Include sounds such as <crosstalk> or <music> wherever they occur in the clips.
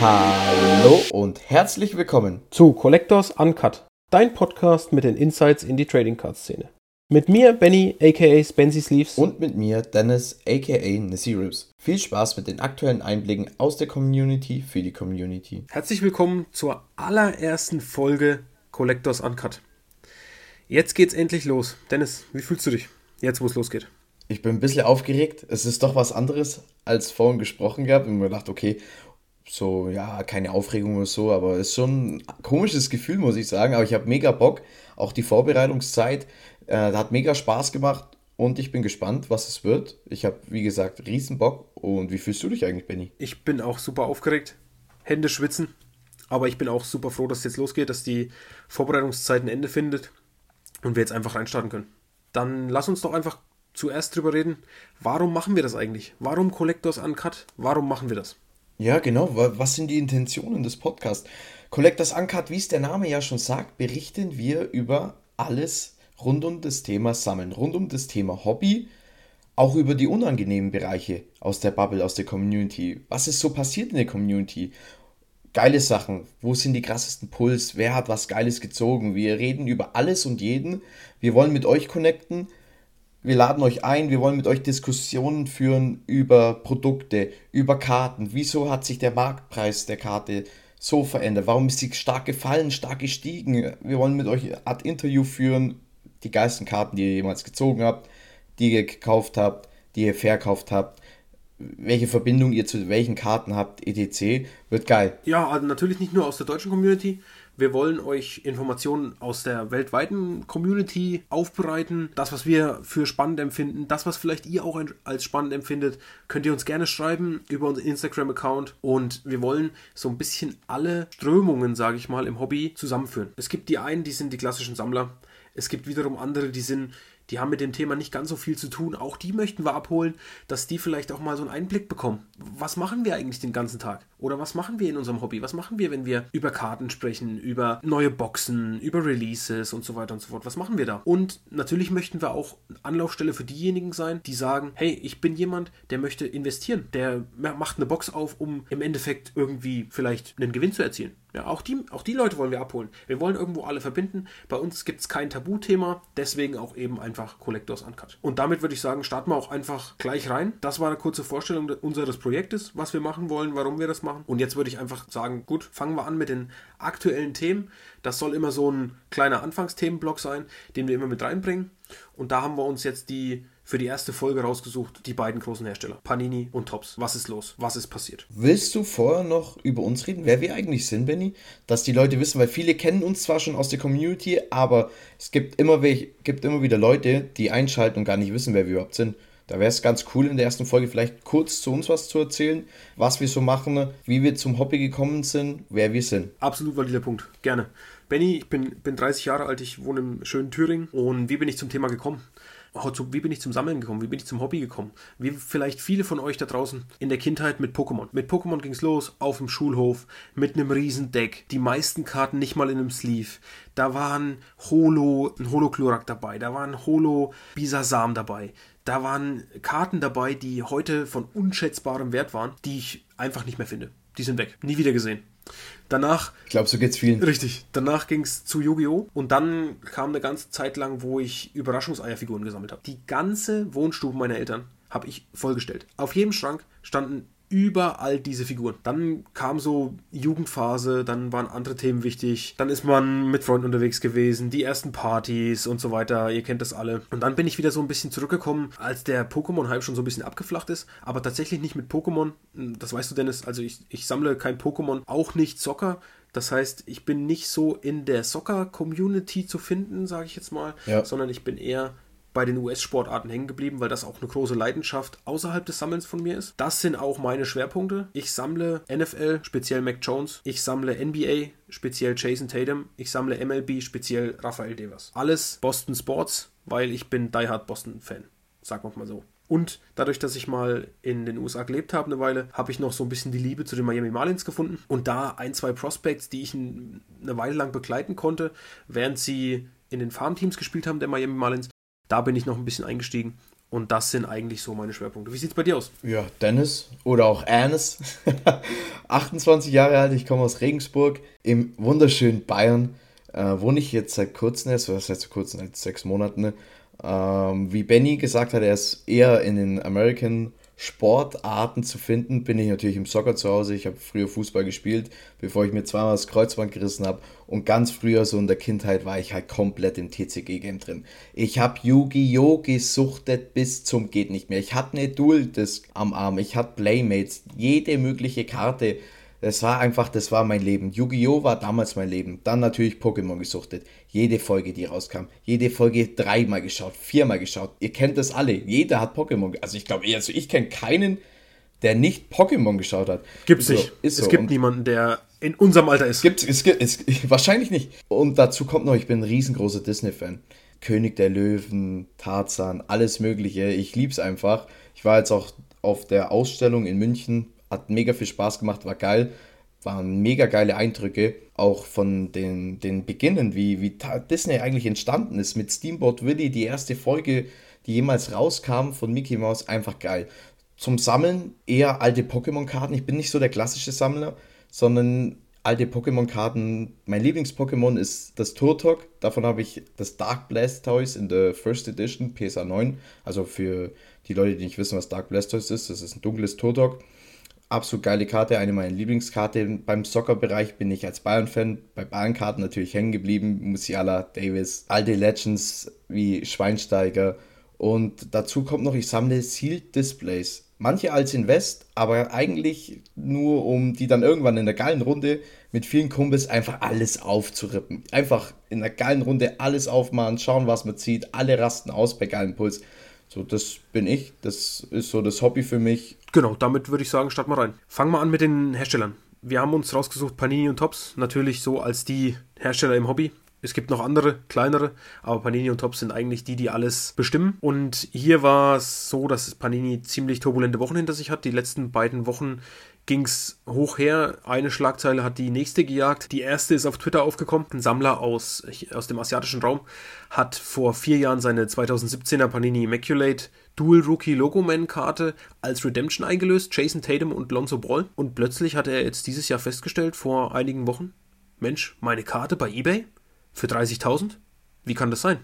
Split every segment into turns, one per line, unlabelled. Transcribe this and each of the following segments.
Hallo und herzlich willkommen
zu Collectors Uncut, dein Podcast mit den Insights in die Trading Card Szene. Mit mir Benny aka Spency Sleeves
und mit mir Dennis aka Nissy Ribs. Viel Spaß mit den aktuellen Einblicken aus der Community für die Community.
Herzlich willkommen zur allerersten Folge Collectors Uncut. Jetzt geht's endlich los. Dennis, wie fühlst du dich? Jetzt, wo es losgeht.
Ich bin ein bisschen aufgeregt. Es ist doch was anderes als vorhin gesprochen gehabt. Und mir gedacht, okay, so, ja, keine Aufregung oder so, aber es ist schon ein komisches Gefühl, muss ich sagen. Aber ich habe mega Bock. Auch die Vorbereitungszeit äh, hat mega Spaß gemacht und ich bin gespannt, was es wird. Ich habe, wie gesagt, riesen Bock. Und wie fühlst du dich eigentlich, Benny?
Ich bin auch super aufgeregt. Hände schwitzen. Aber ich bin auch super froh, dass es jetzt losgeht, dass die Vorbereitungszeit ein Ende findet und wir jetzt einfach reinstarten können. Dann lass uns doch einfach zuerst drüber reden, warum machen wir das eigentlich? Warum Collectors Uncut? Warum machen wir das?
Ja, genau. Was sind die Intentionen des Podcasts? Collectors Uncut, wie es der Name ja schon sagt, berichten wir über alles rund um das Thema Sammeln, rund um das Thema Hobby, auch über die unangenehmen Bereiche aus der Bubble, aus der Community. Was ist so passiert in der Community? Geile Sachen. Wo sind die krassesten Puls? Wer hat was Geiles gezogen? Wir reden über alles und jeden. Wir wollen mit euch connecten. Wir laden euch ein, wir wollen mit euch Diskussionen führen über Produkte, über Karten. Wieso hat sich der Marktpreis der Karte so verändert? Warum ist sie stark gefallen, stark gestiegen? Wir wollen mit euch eine Art Interview führen, die geilsten Karten, die ihr jemals gezogen habt, die ihr gekauft habt, die ihr verkauft habt welche Verbindung ihr zu welchen Karten habt, etc. Wird geil.
Ja, also natürlich nicht nur aus der deutschen Community, wir wollen euch Informationen aus der weltweiten Community aufbereiten. Das, was wir für spannend empfinden, das, was vielleicht ihr auch als spannend empfindet, könnt ihr uns gerne schreiben über unseren Instagram-Account. Und wir wollen so ein bisschen alle Strömungen, sage ich mal, im Hobby zusammenführen. Es gibt die einen, die sind die klassischen Sammler. Es gibt wiederum andere, die sind die haben mit dem Thema nicht ganz so viel zu tun. Auch die möchten wir abholen, dass die vielleicht auch mal so einen Einblick bekommen. Was machen wir eigentlich den ganzen Tag? Oder was machen wir in unserem Hobby? Was machen wir, wenn wir über Karten sprechen, über neue Boxen, über Releases und so weiter und so fort? Was machen wir da? Und natürlich möchten wir auch Anlaufstelle für diejenigen sein, die sagen, hey, ich bin jemand, der möchte investieren. Der macht eine Box auf, um im Endeffekt irgendwie vielleicht einen Gewinn zu erzielen. Ja, auch die, auch die Leute wollen wir abholen. Wir wollen irgendwo alle verbinden. Bei uns gibt es kein Tabuthema, deswegen auch eben einfach Collectors Uncut. Und damit würde ich sagen, starten wir auch einfach gleich rein. Das war eine kurze Vorstellung unseres Projektes, was wir machen wollen, warum wir das machen. Und jetzt würde ich einfach sagen, gut, fangen wir an mit den aktuellen Themen. Das soll immer so ein kleiner Anfangsthemenblock sein, den wir immer mit reinbringen. Und da haben wir uns jetzt die für die erste Folge rausgesucht, die beiden großen Hersteller, Panini und Tops. Was ist los? Was ist passiert?
Willst du vorher noch über uns reden, wer wir eigentlich sind, Benny? Dass die Leute wissen, weil viele kennen uns zwar schon aus der Community, aber es gibt immer, gibt immer wieder Leute, die einschalten und gar nicht wissen, wer wir überhaupt sind. Da wäre es ganz cool, in der ersten Folge vielleicht kurz zu uns was zu erzählen, was wir so machen, wie wir zum Hobby gekommen sind, wer wir sind.
Absolut valider Punkt. Gerne. Benny, ich bin, bin 30 Jahre alt, ich wohne im schönen Thüringen. Und wie bin ich zum Thema gekommen? Wie bin ich zum Sammeln gekommen? Wie bin ich zum Hobby gekommen? Wie vielleicht viele von euch da draußen in der Kindheit mit Pokémon. Mit Pokémon ging es los auf dem Schulhof mit einem Riesendeck. Die meisten Karten nicht mal in einem Sleeve. Da waren Holo, ein Holo-Chlorak dabei. Da waren Holo Bisasam dabei. Da waren Karten dabei, die heute von unschätzbarem Wert waren, die ich einfach nicht mehr finde. Die sind weg. Nie wieder gesehen. Danach.
Ich glaube, so geht's vielen.
Richtig. Danach ging es zu Yu-Gi-Oh! Und dann kam eine ganze Zeit lang, wo ich Überraschungseierfiguren gesammelt habe. Die ganze Wohnstube meiner Eltern habe ich vollgestellt. Auf jedem Schrank standen überall diese Figuren. Dann kam so Jugendphase, dann waren andere Themen wichtig, dann ist man mit Freunden unterwegs gewesen, die ersten Partys und so weiter, ihr kennt das alle. Und dann bin ich wieder so ein bisschen zurückgekommen, als der Pokémon-Hype schon so ein bisschen abgeflacht ist, aber tatsächlich nicht mit Pokémon, das weißt du Dennis, also ich, ich sammle kein Pokémon, auch nicht Soccer, das heißt, ich bin nicht so in der Soccer-Community zu finden, sage ich jetzt mal, ja. sondern ich bin eher bei den US-Sportarten hängen geblieben, weil das auch eine große Leidenschaft außerhalb des Sammelns von mir ist. Das sind auch meine Schwerpunkte. Ich sammle NFL, speziell Mac Jones. Ich sammle NBA, speziell Jason Tatum. Ich sammle MLB, speziell Rafael Devers. Alles Boston Sports, weil ich bin Die Hard Boston-Fan. Sagen wir mal so. Und dadurch, dass ich mal in den USA gelebt habe eine Weile, habe ich noch so ein bisschen die Liebe zu den Miami Marlins gefunden. Und da ein, zwei Prospects, die ich eine Weile lang begleiten konnte, während sie in den Farmteams gespielt haben, der Miami Marlins, da bin ich noch ein bisschen eingestiegen Und das sind eigentlich so meine Schwerpunkte. Wie sieht es bei dir aus?
Ja, Dennis oder auch Ernest. <laughs> 28 Jahre alt, ich komme aus Regensburg im wunderschönen Bayern. Äh, wohne ich jetzt seit kurzem, heißt seit kurzem, seit sechs Monaten. Ne? Ähm, wie Benny gesagt hat, er ist eher in den American Sportarten zu finden, bin ich natürlich im Soccer zu Hause. Ich habe früher Fußball gespielt, bevor ich mir zweimal das Kreuzband gerissen habe. Und ganz früher, so in der Kindheit, war ich halt komplett im TCG-Game drin. Ich habe Yu-Gi-Oh! gesuchtet bis zum geht nicht mehr. Ich hatte eine Dual-Disc am Arm, ich hatte Playmates, jede mögliche Karte das war einfach, das war mein Leben. Yu-Gi-Oh! war damals mein Leben. Dann natürlich Pokémon gesuchtet. Jede Folge, die rauskam. Jede Folge dreimal geschaut, viermal geschaut. Ihr kennt das alle. Jeder hat Pokémon. Also ich glaube, also ich kenne keinen, der nicht Pokémon geschaut hat.
Gibt's so, nicht. es so. gibt Und niemanden, der in unserem Alter ist.
Gibt es, gibt es, <laughs> wahrscheinlich nicht. Und dazu kommt noch, ich bin ein riesengroßer Disney-Fan. König der Löwen, Tarzan, alles Mögliche. Ich lieb's einfach. Ich war jetzt auch auf der Ausstellung in München hat mega viel Spaß gemacht, war geil. Waren mega geile Eindrücke, auch von den, den Beginnen, wie, wie Disney eigentlich entstanden ist. Mit Steamboat Willie, die erste Folge, die jemals rauskam von Mickey Mouse, einfach geil. Zum Sammeln eher alte Pokémon-Karten. Ich bin nicht so der klassische Sammler, sondern alte Pokémon-Karten. Mein Lieblings-Pokémon ist das Turtok. Davon habe ich das Dark Blast Toys in der First Edition, PSA 9. Also für die Leute, die nicht wissen, was Dark Blast Toys ist, das ist ein dunkles Turtok absolut geile Karte, eine meiner Lieblingskarten. Beim Soccer-Bereich bin ich als Bayern-Fan bei Bayern-Karten natürlich hängen geblieben. Musiala, Davis, alte Legends wie Schweinsteiger. Und dazu kommt noch, ich sammle Sealed Displays. Manche als Invest, aber eigentlich nur, um die dann irgendwann in der geilen Runde mit vielen Kumpels einfach alles aufzurippen. Einfach in der geilen Runde alles aufmachen, schauen, was man zieht, alle rasten aus bei geilen Puls. So, das bin ich. Das ist so das Hobby für mich.
Genau, damit würde ich sagen, starten wir rein. Fangen wir an mit den Herstellern. Wir haben uns rausgesucht Panini und Tops, natürlich so als die Hersteller im Hobby. Es gibt noch andere, kleinere, aber Panini und Tops sind eigentlich die, die alles bestimmen. Und hier war es so, dass Panini ziemlich turbulente Wochen hinter sich hat. Die letzten beiden Wochen ging es hoch her. Eine Schlagzeile hat die nächste gejagt. Die erste ist auf Twitter aufgekommen. Ein Sammler aus, aus dem asiatischen Raum hat vor vier Jahren seine 2017er Panini Immaculate Dual Rookie Logoman Karte als Redemption eingelöst. Jason Tatum und Lonzo Ball. Und plötzlich hat er jetzt dieses Jahr festgestellt, vor einigen Wochen, Mensch, meine Karte bei eBay für 30.000? Wie kann das sein?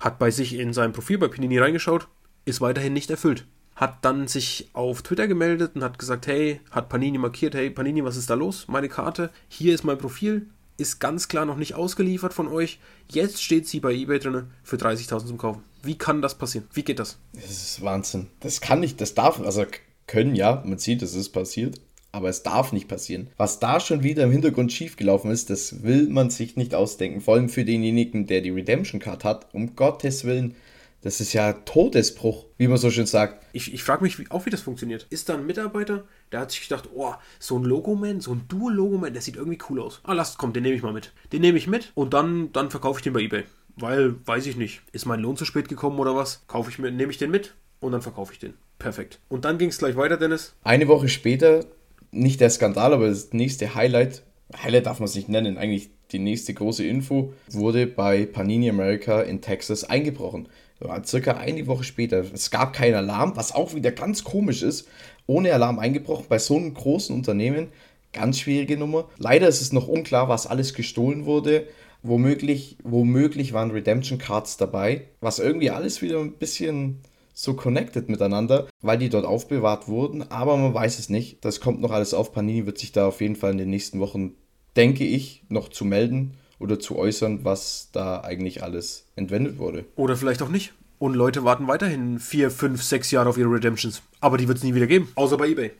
Hat bei sich in seinem Profil bei Panini reingeschaut, ist weiterhin nicht erfüllt hat dann sich auf Twitter gemeldet und hat gesagt, hey, hat Panini markiert, hey Panini, was ist da los? Meine Karte, hier ist mein Profil, ist ganz klar noch nicht ausgeliefert von euch. Jetzt steht sie bei eBay drin für 30.000 zum Kaufen. Wie kann das passieren? Wie geht das?
Das ist Wahnsinn. Das kann nicht, das darf, also können ja, man sieht, es ist passiert, aber es darf nicht passieren. Was da schon wieder im Hintergrund schiefgelaufen ist, das will man sich nicht ausdenken. Vor allem für denjenigen, der die Redemption Card hat. Um Gottes Willen, das ist ja Todesbruch, wie man so schön sagt.
Ich, ich frage mich auch, wie das funktioniert. Ist da ein Mitarbeiter, der hat sich gedacht, oh, so ein Logoman, so ein Dual-Logoman, der sieht irgendwie cool aus. Ah, lasst, komm, den nehme ich mal mit. Den nehme ich mit und dann, dann verkaufe ich den bei Ebay. Weil, weiß ich nicht, ist mein Lohn zu spät gekommen oder was? Kaufe ich mir, nehme ich den mit und dann verkaufe ich den. Perfekt. Und dann ging es gleich weiter, Dennis.
Eine Woche später, nicht der Skandal, aber das nächste Highlight, Highlight darf man es nicht nennen, eigentlich die nächste große Info, wurde bei Panini America in Texas eingebrochen circa eine Woche später. Es gab keinen Alarm, was auch wieder ganz komisch ist. Ohne Alarm eingebrochen bei so einem großen Unternehmen. Ganz schwierige Nummer. Leider ist es noch unklar, was alles gestohlen wurde. Womöglich, womöglich waren Redemption Cards dabei, was irgendwie alles wieder ein bisschen so connected miteinander, weil die dort aufbewahrt wurden, aber man weiß es nicht. Das kommt noch alles auf. Panini wird sich da auf jeden Fall in den nächsten Wochen, denke ich, noch zu melden oder zu äußern, was da eigentlich alles entwendet wurde.
Oder vielleicht auch nicht. Und Leute warten weiterhin vier, fünf, sechs Jahre auf ihre Redemptions. Aber die wird es nie wieder geben, außer bei eBay.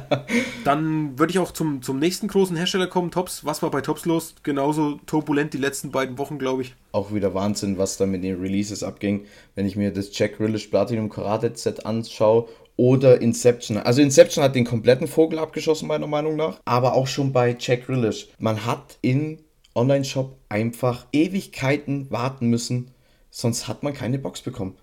<laughs> Dann würde ich auch zum, zum nächsten großen Hersteller kommen, Tops. Was war bei Tops los? Genauso turbulent die letzten beiden Wochen, glaube ich.
Auch wieder Wahnsinn, was da mit den Releases abging. Wenn ich mir das Jack Rillish Platinum Karate Set anschaue oder Inception. Also Inception hat den kompletten Vogel abgeschossen, meiner Meinung nach. Aber auch schon bei Jack Rillish. Man hat in Online-Shop einfach Ewigkeiten warten müssen, sonst hat man keine Box bekommen.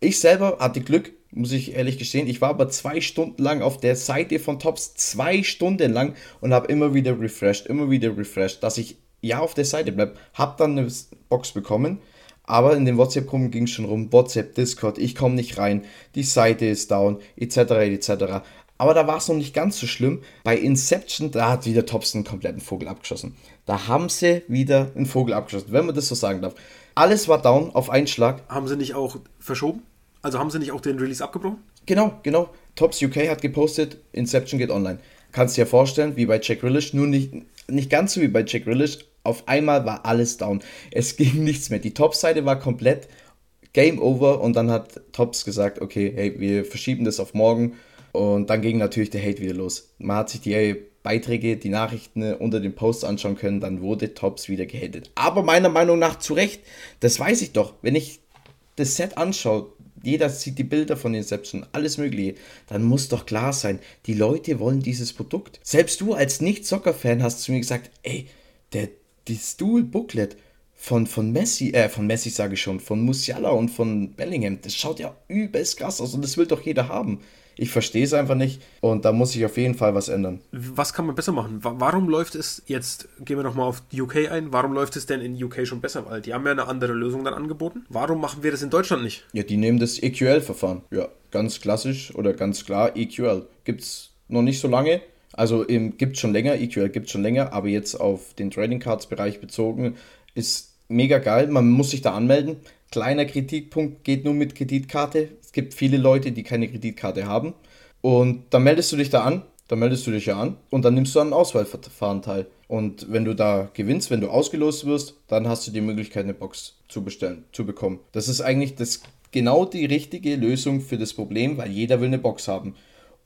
Ich selber hatte Glück, muss ich ehrlich gestehen. Ich war aber zwei Stunden lang auf der Seite von Tops, zwei Stunden lang und habe immer wieder refreshed, immer wieder refreshed, dass ich ja auf der Seite bleibe. Habe dann eine Box bekommen, Aber in den WhatsApp-Gruppen ging es schon rum, WhatsApp, Discord, ich komme nicht rein, die Seite ist down, etc. etc. Aber da war es noch nicht ganz so schlimm. Bei Inception, da hat wieder Tops einen kompletten Vogel abgeschossen. Da haben sie wieder einen Vogel abgeschossen, wenn man das so sagen darf. Alles war down auf einen Schlag.
Haben sie nicht auch verschoben? Also haben sie nicht auch den Release abgebrochen?
Genau, genau. Tops UK hat gepostet, Inception geht online. Kannst dir vorstellen, wie bei Jack Grealish, nur nicht, nicht ganz so wie bei Jack Grealish. Auf einmal war alles down. Es <laughs> ging nichts mehr. Die Top-Seite war komplett Game Over und dann hat Tops gesagt, okay, hey, wir verschieben das auf morgen und dann ging natürlich der Hate wieder los. Man hat sich die Beiträge, die Nachrichten unter den Posts anschauen können, dann wurde Tops wieder gehatet. Aber meiner Meinung nach zu Recht, das weiß ich doch. Wenn ich das Set anschaue, jeder sieht die Bilder von Inception, alles Mögliche, dann muss doch klar sein, die Leute wollen dieses Produkt. Selbst du als Nicht-Soccer-Fan hast zu mir gesagt, ey, der, das Dual-Booklet von, von Messi, äh, von Messi sage ich schon, von Musiala und von Bellingham, das schaut ja übelst krass aus und das will doch jeder haben. Ich verstehe es einfach nicht und da muss sich auf jeden Fall was ändern.
Was kann man besser machen? Warum läuft es jetzt, gehen wir nochmal auf UK ein, warum läuft es denn in UK schon besser? Weil die haben ja eine andere Lösung dann angeboten. Warum machen wir das in Deutschland nicht?
Ja, die nehmen das EQL-Verfahren. Ja, ganz klassisch oder ganz klar EQL. Gibt es noch nicht so lange. Also gibt es schon länger, EQL gibt es schon länger, aber jetzt auf den Trading Cards Bereich bezogen ist mega geil. Man muss sich da anmelden. Kleiner Kritikpunkt geht nur mit Kreditkarte. Es gibt viele Leute, die keine Kreditkarte haben. Und dann meldest du dich da an, dann meldest du dich ja an und dann nimmst du an einem Auswahlverfahren teil. Und wenn du da gewinnst, wenn du ausgelost wirst, dann hast du die Möglichkeit, eine Box zu bestellen, zu bekommen. Das ist eigentlich das, genau die richtige Lösung für das Problem, weil jeder will eine Box haben.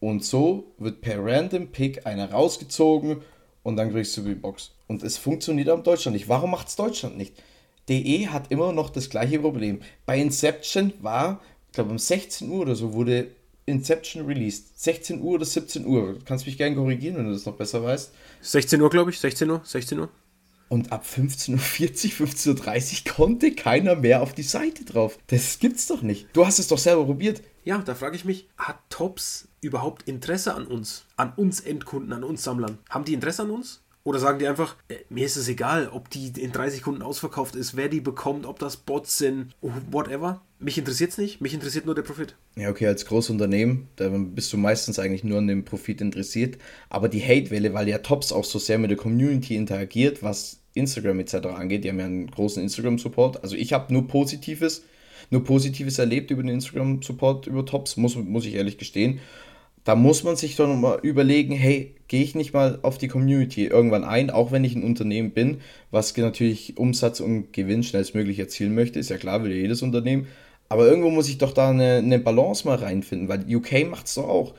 Und so wird per Random Pick einer rausgezogen und dann kriegst du die Box. Und es funktioniert auch in Deutschland nicht. Warum macht es Deutschland nicht? DE hat immer noch das gleiche Problem. Bei Inception war, ich glaube um 16 Uhr oder so, wurde Inception released. 16 Uhr oder 17 Uhr. Du kannst mich gerne korrigieren, wenn du das noch besser weißt.
16 Uhr, glaube ich. 16 Uhr. 16 Uhr.
Und ab 15.40 Uhr, 15.30 Uhr konnte keiner mehr auf die Seite drauf. Das gibt's doch nicht. Du hast es doch selber probiert.
Ja, da frage ich mich, hat Tops überhaupt Interesse an uns? An uns Endkunden, an uns Sammlern? Haben die Interesse an uns? Oder sagen die einfach, äh, mir ist es egal, ob die in drei Sekunden ausverkauft ist, wer die bekommt, ob das Bots sind, whatever. Mich interessiert es nicht, mich interessiert nur der Profit.
Ja, okay, als Großunternehmen, da bist du meistens eigentlich nur an dem Profit interessiert. Aber die Hate-Welle, weil ja Tops auch so sehr mit der Community interagiert, was Instagram etc. angeht, die haben ja einen großen Instagram-Support. Also ich habe nur Positives, nur Positives erlebt über den Instagram-Support über Tops, muss, muss ich ehrlich gestehen da muss man sich doch nochmal überlegen, hey, gehe ich nicht mal auf die Community irgendwann ein, auch wenn ich ein Unternehmen bin, was natürlich Umsatz und Gewinn schnellstmöglich erzielen möchte, ist ja klar, will jedes Unternehmen. Aber irgendwo muss ich doch da eine, eine Balance mal reinfinden, weil UK macht es doch auch.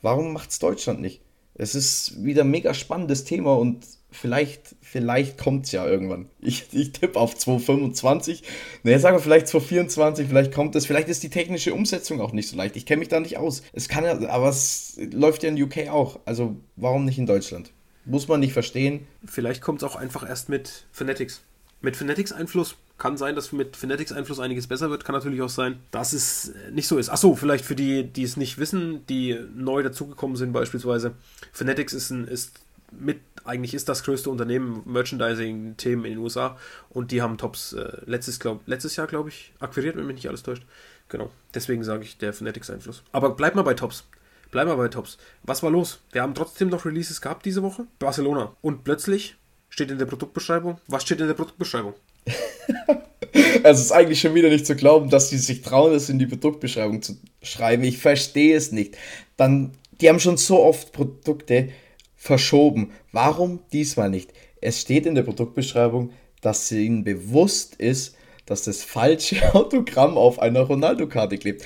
Warum macht es Deutschland nicht? Es ist wieder ein mega spannendes Thema und vielleicht, vielleicht kommt es ja irgendwann. Ich, ich tippe auf 225. Ne, sagen wir vielleicht 224, vielleicht kommt es. Vielleicht ist die technische Umsetzung auch nicht so leicht. Ich kenne mich da nicht aus. Es kann ja, aber es läuft ja in UK auch. Also warum nicht in Deutschland? Muss man nicht verstehen.
Vielleicht kommt es auch einfach erst mit Fanatics. Mit Fanatics Einfluss kann sein, dass mit Fanatics Einfluss einiges besser wird. Kann natürlich auch sein, dass es nicht so ist. Achso, vielleicht für die, die es nicht wissen, die neu dazugekommen sind beispielsweise. Fanatics ist, ein, ist mit, eigentlich ist das größte Unternehmen Merchandising-Themen in den USA und die haben Tops äh, letztes, glaub, letztes Jahr, glaube ich, akquiriert, wenn mich nicht alles täuscht. Genau, deswegen sage ich der Fanatics-Einfluss. Aber bleib mal bei Tops. Bleib mal bei Tops. Was war los? Wir haben trotzdem noch Releases gehabt diese Woche. Barcelona. Und plötzlich steht in der Produktbeschreibung. Was steht in der Produktbeschreibung? <laughs>
es ist eigentlich schon wieder nicht zu glauben, dass sie sich trauen, das in die Produktbeschreibung zu schreiben. Ich verstehe es nicht. Dann, die haben schon so oft Produkte verschoben. Warum diesmal nicht? Es steht in der Produktbeschreibung, dass ihnen bewusst ist, dass das falsche <laughs> Autogramm auf einer Ronaldo-Karte klebt.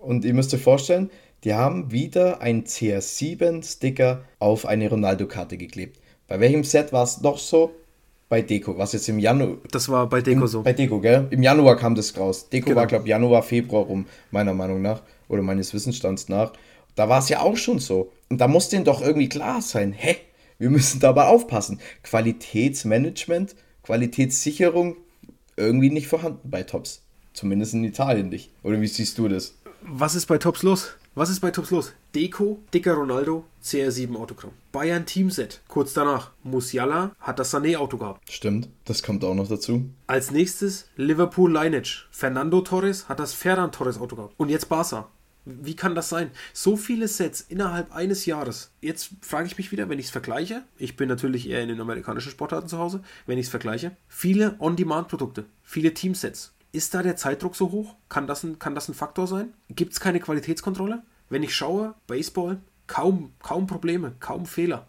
Und ihr müsst euch vorstellen, die haben wieder einen CR7-Sticker auf eine Ronaldo-Karte geklebt. Bei welchem Set war es noch so? bei Deko, was jetzt im Januar.
Das war bei Deko so.
Bei Deko, gell? Im Januar kam das raus. Deko genau. war, glaube ich, Januar, Februar rum, meiner Meinung nach. Oder meines Wissensstands nach. Da war es ja auch schon so. Und da muss denen doch irgendwie klar sein, hä? Wir müssen dabei aufpassen. Qualitätsmanagement, Qualitätssicherung irgendwie nicht vorhanden bei Tops. Zumindest in Italien nicht. Oder wie siehst du das?
Was ist bei Tops los? Was ist bei Tops los? Deko, dicker Ronaldo, CR7 Autogramm. Bayern Teamset. Kurz danach. Musiala hat das Sané-Auto gehabt.
Stimmt, das kommt auch noch dazu.
Als nächstes Liverpool Lineage. Fernando Torres hat das Ferran Torres Auto gehabt. Und jetzt Barca. Wie kann das sein? So viele Sets innerhalb eines Jahres. Jetzt frage ich mich wieder, wenn ich es vergleiche. Ich bin natürlich eher in den amerikanischen Sportarten zu Hause. Wenn ich es vergleiche. Viele On-Demand-Produkte. Viele Teamsets. Ist da der Zeitdruck so hoch? Kann das ein, kann das ein Faktor sein? Gibt es keine Qualitätskontrolle? Wenn ich schaue, Baseball, kaum, kaum Probleme, kaum Fehler.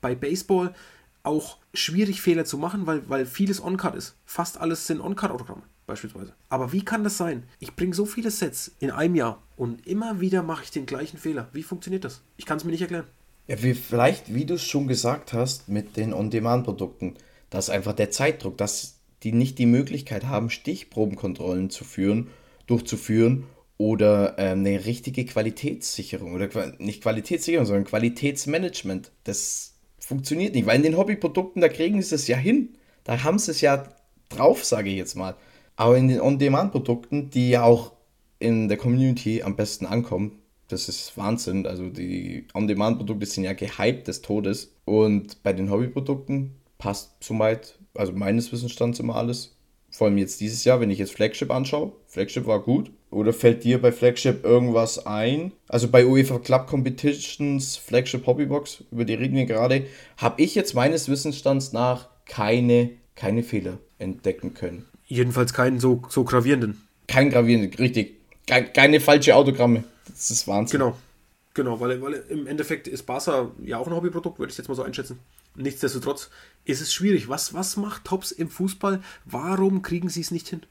Bei Baseball auch schwierig Fehler zu machen, weil, weil vieles On-Cut ist. Fast alles sind On-Cut-Autogramme beispielsweise. Aber wie kann das sein? Ich bringe so viele Sets in einem Jahr und immer wieder mache ich den gleichen Fehler. Wie funktioniert das? Ich kann es mir nicht erklären.
Ja, wie, vielleicht, wie du es schon gesagt hast, mit den On-Demand-Produkten, dass einfach der Zeitdruck, dass die nicht die Möglichkeit haben, Stichprobenkontrollen zu führen, durchzuführen oder äh, eine richtige Qualitätssicherung oder nicht Qualitätssicherung, sondern Qualitätsmanagement. Das funktioniert nicht, weil in den Hobbyprodukten, da kriegen sie es ja hin. Da haben sie es ja drauf, sage ich jetzt mal. Aber in den On-Demand-Produkten, die ja auch in der Community am besten ankommen, das ist Wahnsinn. Also die On-Demand-Produkte sind ja gehypt des Todes. Und bei den Hobbyprodukten passt soweit, also meines Wissensstands immer alles. Vor allem jetzt dieses Jahr, wenn ich jetzt Flagship anschaue. Flagship war gut. Oder fällt dir bei Flagship irgendwas ein? Also bei UEFA Club Competitions, Flagship Hobbybox, über die reden wir gerade, habe ich jetzt meines Wissensstands nach keine, keine Fehler entdecken können.
Jedenfalls keinen so, so gravierenden.
Kein gravierenden, richtig. Keine falsche Autogramme. Das ist Wahnsinn.
Genau. Genau, weil, weil im Endeffekt ist Barca ja auch ein Hobbyprodukt, würde ich jetzt mal so einschätzen. Nichtsdestotrotz ist es schwierig. Was, was macht Tops im Fußball? Warum kriegen sie es nicht hin?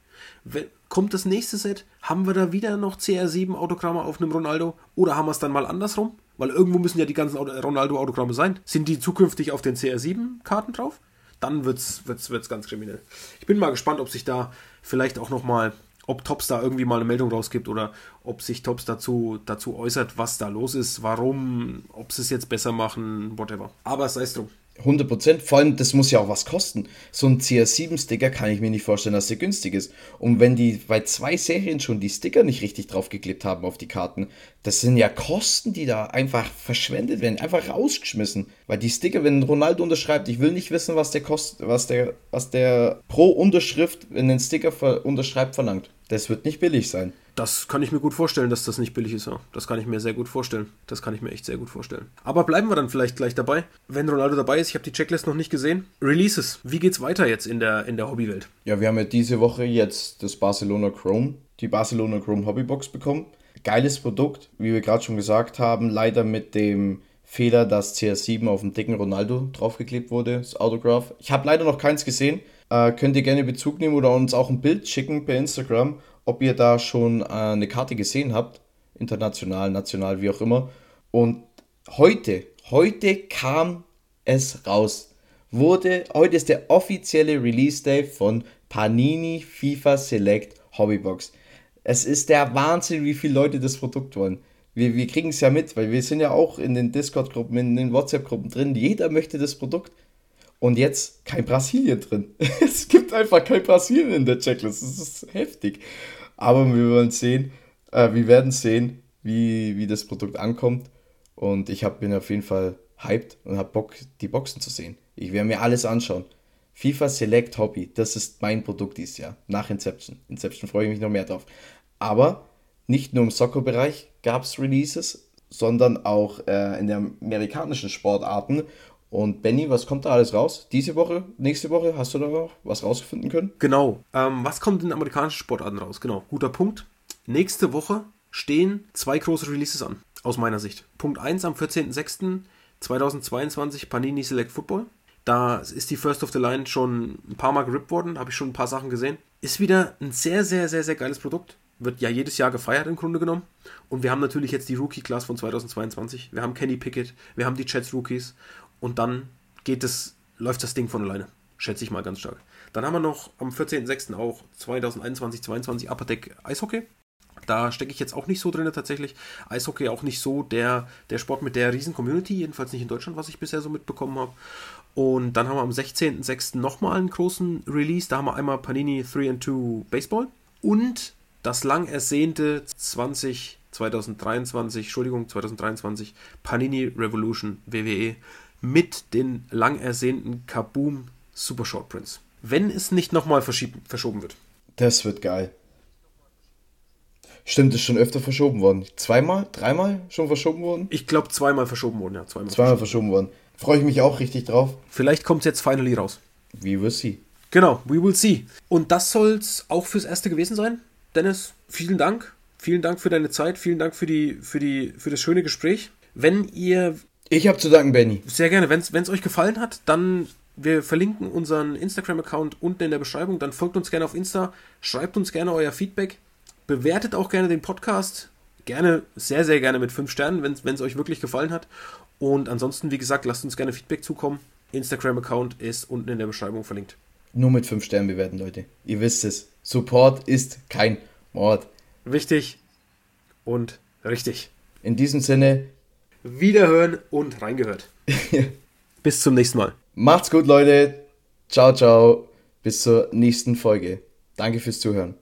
Wenn, kommt das nächste Set? Haben wir da wieder noch CR7 Autogramme auf einem Ronaldo? Oder haben wir es dann mal andersrum? Weil irgendwo müssen ja die ganzen Ronaldo-Autogramme sein. Sind die zukünftig auf den CR7-Karten drauf? Dann wird es wird's, wird's ganz kriminell. Ich bin mal gespannt, ob sich da vielleicht auch nochmal, ob Tops da irgendwie mal eine Meldung rausgibt oder ob sich Tops dazu, dazu äußert, was da los ist, warum, ob sie es jetzt besser machen, whatever. Aber sei es drum.
100 Prozent. Vor allem, das muss ja auch was kosten. So ein CR7-Sticker kann ich mir nicht vorstellen, dass der günstig ist. Und wenn die bei zwei Serien schon die Sticker nicht richtig draufgeklebt haben auf die Karten, das sind ja Kosten, die da einfach verschwendet werden, einfach rausgeschmissen. Weil die Sticker, wenn Ronaldo unterschreibt, ich will nicht wissen, was der kostet, was der, was der pro Unterschrift, wenn ein Sticker unterschreibt, verlangt. Das wird nicht billig sein.
Das kann ich mir gut vorstellen, dass das nicht billig ist. Ja. Das kann ich mir sehr gut vorstellen. Das kann ich mir echt sehr gut vorstellen. Aber bleiben wir dann vielleicht gleich dabei. Wenn Ronaldo dabei ist, ich habe die Checklist noch nicht gesehen. Releases. Wie geht's weiter jetzt in der, in der Hobbywelt?
Ja, wir haben ja diese Woche jetzt das Barcelona Chrome, die Barcelona Chrome Hobbybox bekommen. Geiles Produkt, wie wir gerade schon gesagt haben. Leider mit dem Fehler, dass CR7 auf dem dicken Ronaldo draufgeklebt wurde, das Autograph. Ich habe leider noch keins gesehen. Äh, könnt ihr gerne Bezug nehmen oder uns auch ein Bild schicken per Instagram ob ihr da schon äh, eine Karte gesehen habt, international, national, wie auch immer. Und heute, heute kam es raus. Wurde, heute ist der offizielle Release Day von Panini FIFA Select Hobbybox. Es ist der Wahnsinn, wie viele Leute das Produkt wollen. Wir, wir kriegen es ja mit, weil wir sind ja auch in den Discord-Gruppen, in den WhatsApp-Gruppen drin. Jeder möchte das Produkt. Und jetzt kein Brasilien drin. <laughs> es gibt einfach kein Brasilien in der Checklist. Das ist heftig. Aber wir wollen sehen, äh, wir werden sehen, wie, wie das Produkt ankommt. Und ich hab, bin auf jeden Fall hyped und habe Bock, die Boxen zu sehen. Ich werde mir alles anschauen. FIFA Select Hobby, das ist mein Produkt dieses Jahr. Nach Inception. Inception freue ich mich noch mehr drauf. Aber nicht nur im Soccer-Bereich gab es Releases, sondern auch äh, in den amerikanischen Sportarten. Und Benny, was kommt da alles raus? Diese Woche, nächste Woche, hast du da was rausgefunden können?
Genau. Ähm, was kommt in amerikanischen Sportarten raus? Genau, guter Punkt. Nächste Woche stehen zwei große Releases an, aus meiner Sicht. Punkt 1 am 14.06.2022 Panini Select Football. Da ist die First of the Line schon ein paar Mal gerippt worden, habe ich schon ein paar Sachen gesehen. Ist wieder ein sehr, sehr, sehr, sehr geiles Produkt. Wird ja jedes Jahr gefeiert im Grunde genommen. Und wir haben natürlich jetzt die Rookie-Class von 2022. Wir haben Kenny Pickett, wir haben die Jets Rookies und dann geht es, läuft das Ding von alleine. Schätze ich mal ganz stark. Dann haben wir noch am 14.06. auch 2021, 2022 Upper Deck Eishockey. Da stecke ich jetzt auch nicht so drin tatsächlich. Eishockey auch nicht so der, der Sport mit der riesen Community, jedenfalls nicht in Deutschland, was ich bisher so mitbekommen habe. Und dann haben wir am 16.06. nochmal einen großen Release. Da haben wir einmal Panini 3 and 2 Baseball und das lang ersehnte 20 2023, Entschuldigung, 2023 Panini Revolution WWE mit den lang ersehnten Kaboom Super Short Prints. Wenn es nicht nochmal verschoben wird.
Das wird geil. Stimmt, ist schon öfter verschoben worden. Zweimal, dreimal schon verschoben worden?
Ich glaube, zweimal verschoben worden, ja.
Zweimal, zweimal verschoben. verschoben worden. Freue ich mich auch richtig drauf.
Vielleicht kommt es jetzt finally raus.
We will see.
Genau, we will see. Und das soll es auch fürs Erste gewesen sein. Dennis, vielen Dank. Vielen Dank für deine Zeit. Vielen Dank für, die, für, die, für das schöne Gespräch. Wenn ihr.
Ich habe zu danken, Benny.
Sehr gerne. Wenn es euch gefallen hat, dann wir verlinken unseren Instagram-Account unten in der Beschreibung. Dann folgt uns gerne auf Insta, schreibt uns gerne euer Feedback, bewertet auch gerne den Podcast. Gerne, sehr, sehr gerne mit 5 Sternen, wenn es euch wirklich gefallen hat. Und ansonsten, wie gesagt, lasst uns gerne Feedback zukommen. Instagram-Account ist unten in der Beschreibung verlinkt.
Nur mit 5 Sternen bewerten, Leute. Ihr wisst es. Support ist kein Mord.
Wichtig und richtig.
In diesem Sinne.
Wiederhören und reingehört. <laughs> Bis zum nächsten Mal.
Macht's gut, Leute. Ciao, ciao. Bis zur nächsten Folge. Danke fürs Zuhören.